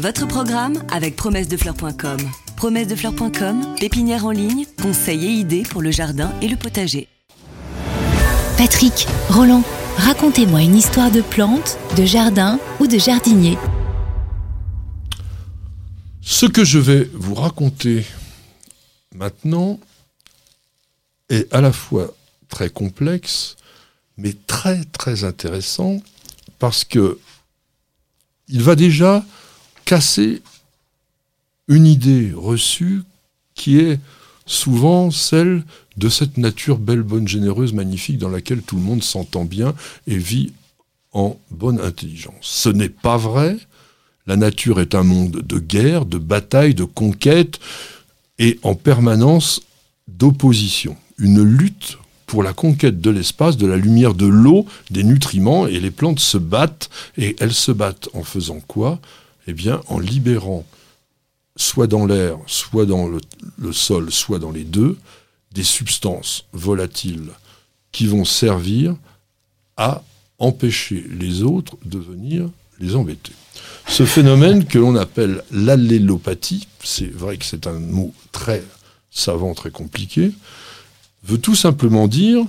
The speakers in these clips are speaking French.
Votre programme avec promessedefleurs.com. Promessedefleurs.com, pépinière en ligne, conseils et idées pour le jardin et le potager. Patrick, Roland, racontez-moi une histoire de plante, de jardin ou de jardinier. Ce que je vais vous raconter maintenant est à la fois très complexe, mais très très intéressant parce que il va déjà casser une idée reçue qui est souvent celle de cette nature belle, bonne, généreuse, magnifique dans laquelle tout le monde s'entend bien et vit en bonne intelligence. Ce n'est pas vrai. La nature est un monde de guerre, de bataille, de conquête et en permanence d'opposition. Une lutte pour la conquête de l'espace, de la lumière, de l'eau, des nutriments, et les plantes se battent, et elles se battent en faisant quoi? Eh en libérant, soit dans l'air, soit dans le, sol, soit dans les deux, des substances volatiles qui vont servir à empêcher les autres de venir les embêter. Ce phénomène que l'on appelle l'allélopathie, c'est vrai que c'est un mot très savant, très compliqué, veut tout simplement dire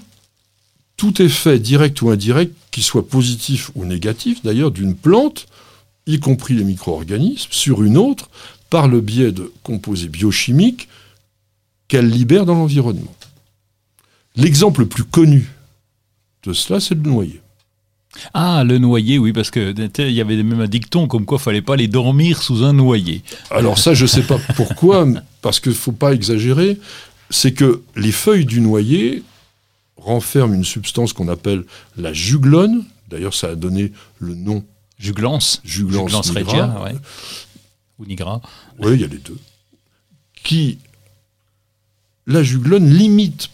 tout effet direct ou indirect, qui soit positif ou négatif d'ailleurs, d'une plante, y compris les micro-organismes, sur une autre, par le biais de composés biochimiques qu'elle libère dans l'environnement. L'exemple le plus connu de cela, c'est le noyer. Ah, le noyer, oui, parce que il y avait même un dicton comme quoi il fallait pas les dormir sous un noyer. Alors ça, je ne sais pas pourquoi, parce qu'il ne faut pas exagérer c'est que les feuilles du noyer renferment une substance qu'on appelle la juglone. D'ailleurs, ça a donné le nom. Juglance. Juglance, nigra. Ou nigra. Oui, il y a les deux. Qui, la juglone limite,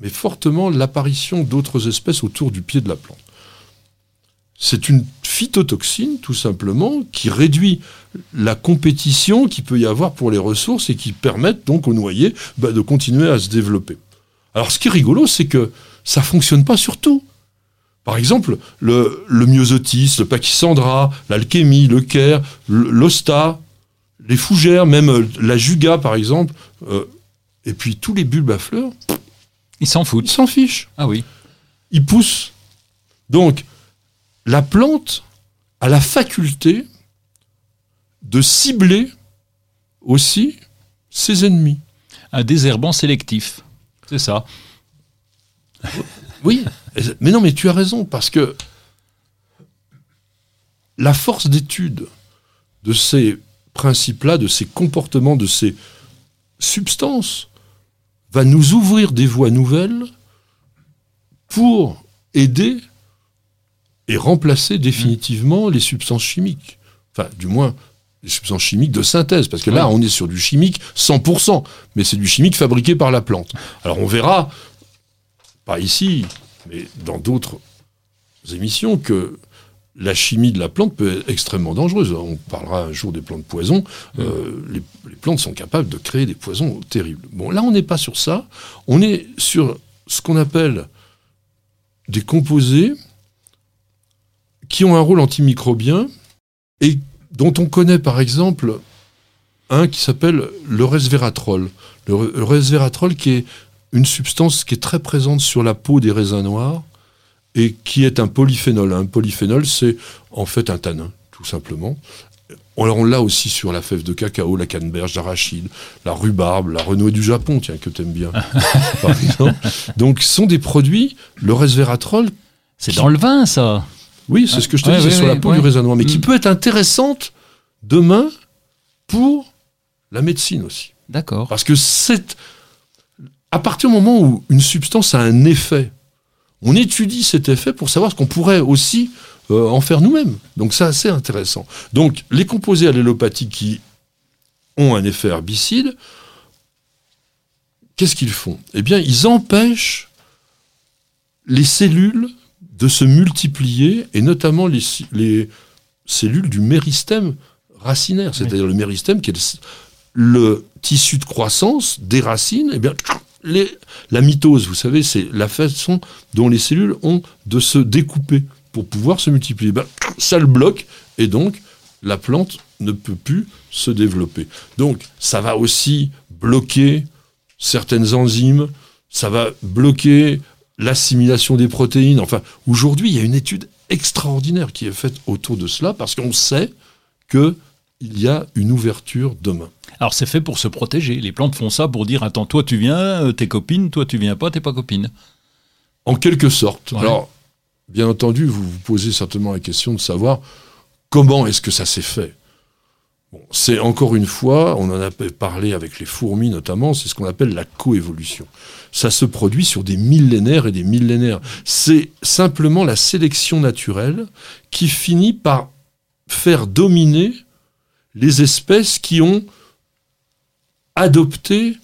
mais fortement, l'apparition d'autres espèces autour du pied de la plante. C'est une phytotoxine, tout simplement, qui réduit la compétition qu'il peut y avoir pour les ressources et qui permettent donc au noyer bah, de continuer à se développer. Alors ce qui est rigolo, c'est que ça fonctionne pas sur tout. Par exemple, le, le myosotis, le pachysandra, l'alchémie, le caire, l'osta, les fougères, même euh, la juga par exemple, euh, et puis tous les bulbes à fleurs. Ils s'en foutent. Ils s'en fichent. Ah oui. Ils poussent. Donc, la plante a la faculté de cibler aussi ses ennemis. Un désherbant sélectif, c'est ça. Oui, mais non, mais tu as raison, parce que la force d'étude de ces principes-là, de ces comportements, de ces substances, va nous ouvrir des voies nouvelles pour aider et remplacer définitivement les substances chimiques. Enfin, du moins, les substances chimiques de synthèse, parce que là, on est sur du chimique 100%, mais c'est du chimique fabriqué par la plante. Alors on verra, pas ici, mais dans d'autres émissions, que la chimie de la plante peut être extrêmement dangereuse. On parlera un jour des plantes poisons. Euh, les, plantes sont capables de créer des poisons terribles. Bon, là, on n'est pas sur ça. On est sur ce qu'on appelle des composés qui ont un rôle antimicrobien et dont on connaît par exemple un qui s'appelle le resveratrol. Le, resveratrol qui est une substance qui est très présente sur la peau des raisins noirs et qui est un polyphénol. Un polyphénol, c'est en fait un tanin, tout simplement. Alors on l'a aussi sur la fève de cacao, la canneberge d'arachide, la rhubarbe, la renouée du Japon, tiens, que t'aimes bien, par exemple. Donc ce sont des produits, le resveratrol... C'est dans le vin, ça oui, c'est ce que je te disais sur la peau du raisin noir, mais qui mm. peut être intéressante demain pour la médecine aussi. D'accord. Parce que c'est à partir du moment où une substance a un effet, on étudie cet effet pour savoir ce qu'on pourrait aussi euh, en faire nous-mêmes. Donc c'est assez intéressant. Donc les composés allélopathiques qui ont un effet herbicide, qu'est-ce qu'ils font? Eh bien, ils empêchent les cellules de se multiplier, et notamment les, cellules du méristème racinaire, c'est-à-dire le méristème qui est le, tissu de croissance des racines, et eh bien, la mitose, vous savez, c'est la façon dont les cellules ont de se découper pour pouvoir se multiplier. Ben, ça le bloque, et donc la plante ne peut plus se développer. Donc ça va aussi bloquer certaines enzymes, ça va bloquer l'assimilation des protéines. Enfin, aujourd'hui, il y a une étude extraordinaire qui est faite autour de cela parce qu'on sait qu'il y a une ouverture demain. Alors c'est fait pour se protéger. Les plantes font ça pour dire attends, toi tu viens, euh, t'es copine, toi tu viens pas, t'es pas copine. En quelque sorte. Alors, bien entendu, vous vous posez certainement la question de savoir comment est-ce que ça s'est fait. c'est encore une fois, on en a parlé avec les fourmis notamment, c'est ce qu'on appelle la coévolution. Ça se produit sur des millénaires et des millénaires. C'est simplement la sélection naturelle qui finit par faire dominer les espèces qui ont adopté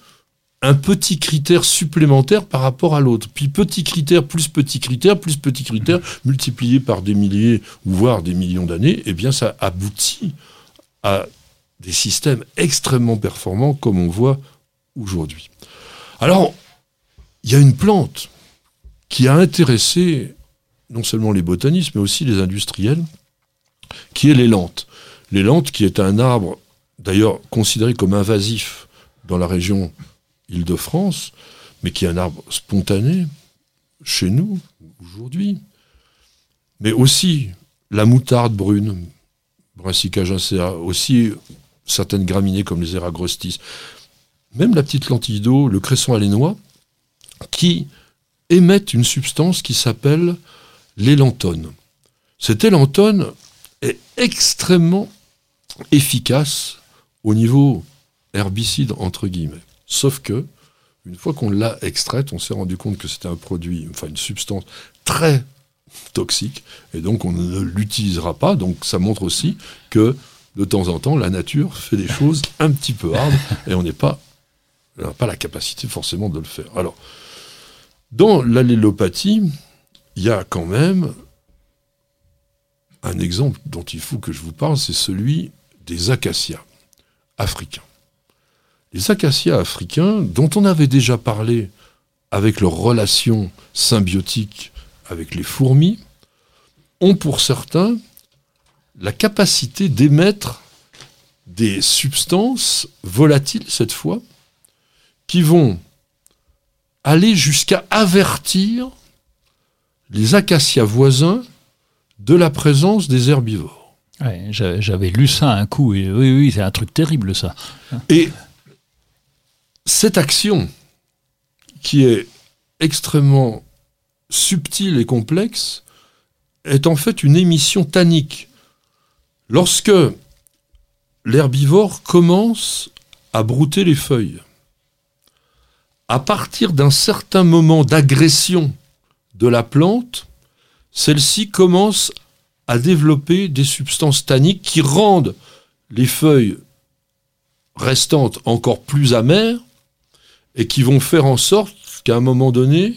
un petit critère supplémentaire par rapport à l'autre. Puis petit critère plus petit critère plus petit critère multiplié par des milliers ou voire des millions d'années, eh bien ça aboutit à des systèmes extrêmement performants comme on voit aujourd'hui. Alors, il y a une plante qui a intéressé non seulement les botanistes, mais aussi les industriels, qui est l'élante. L'élante qui est un arbre, d'ailleurs considéré comme invasif dans la région Île-de-France, mais qui est un arbre spontané chez nous, aujourd'hui. Mais aussi la moutarde brune, Brassica gincea, aussi certaines graminées comme les eragrostis, même la petite lentille d'eau, le cresson alénois, qui émettent une substance qui s'appelle l'élantone. Cet élantone est extrêmement efficace au niveau herbicide entre guillemets. Sauf que, une fois qu'on l'a extraite, on s'est rendu compte que c'était un produit, enfin une substance très toxique, et donc on ne l'utilisera pas. Donc ça montre aussi que de temps en temps, la nature fait des choses un petit peu hardes, et on n'est pas, pas la capacité forcément de le faire. Alors, dans l'allélopathie, il y a quand même un exemple dont il faut que je vous parle, c'est celui des acacias africains. Les acacias africains, dont on avait déjà parlé avec leur relation symbiotique avec les fourmis, ont pour certains la capacité d'émettre des substances volatiles cette fois, qui vont aller jusqu'à avertir les acacias voisins de la présence des herbivores. J'avais lu ça un coup, et oui, oui, c'est un truc terrible ça. Et cette action, qui est extrêmement subtile et complexe, est en fait une émission tannique. Lorsque l'herbivore commence à brouter les feuilles, à partir d'un certain moment d'agression de la plante, celle-ci commence à développer des substances tanniques qui rendent les feuilles restantes encore plus amères et qui vont faire en sorte qu'à un moment donné,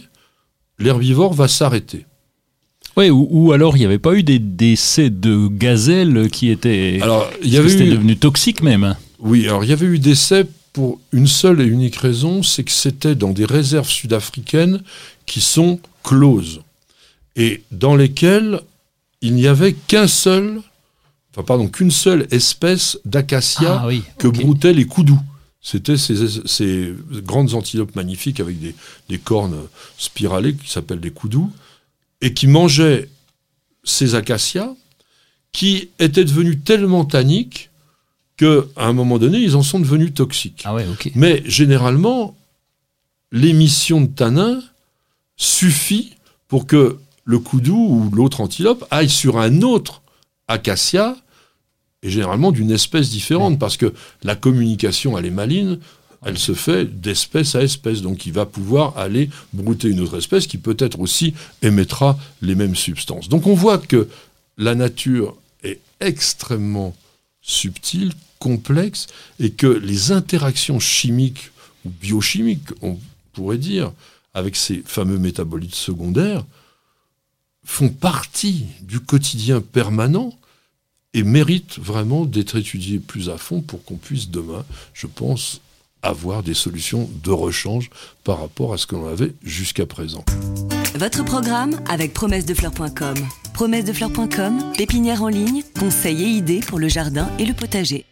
l'herbivore va s'arrêter. Oui, ou, alors il n'y avait pas eu des décès de gazelles qui étaient, alors, il y avait eu... devenu toxique même. Oui, alors il y avait eu des décès pour une seule et unique raison, c'est que c'était dans des réserves sud-africaines qui sont closes et dans lesquelles il n'y avait qu'un seul, enfin pardon, qu'une seule espèce d'acacia ah que broutaient les coudous. C'était ces, grandes antilopes magnifiques avec des, cornes spiralées qui s'appellent des coudous, et qui mangeaient ces acacias qui étaient devenus tellement tanniques qu'à un moment donné, ils en sont devenus toxiques. Ah Mais généralement, l'émission de tanin suffit pour que le coudou ou l'autre antilope aille sur un autre acacia et généralement d'une espèce différente, parce que la communication, elle est maligne, elle se fait d'espèce à espèce. Donc il va pouvoir aller brouter une autre espèce qui peut-être aussi émettra les mêmes substances. Donc on voit que la nature est extrêmement subtile, complexe, et que les interactions chimiques ou biochimiques, on pourrait dire, avec ces fameux métabolites secondaires, font partie du quotidien permanent et mérite vraiment d'être étudié plus à fond pour qu'on puisse demain, je pense, avoir des solutions de rechange par rapport à ce qu'on avait jusqu'à présent. Votre programme avec promessedefleurs.com. Promesse de fleurs.com, pépinière en ligne, conseils et idées pour le jardin et le potager.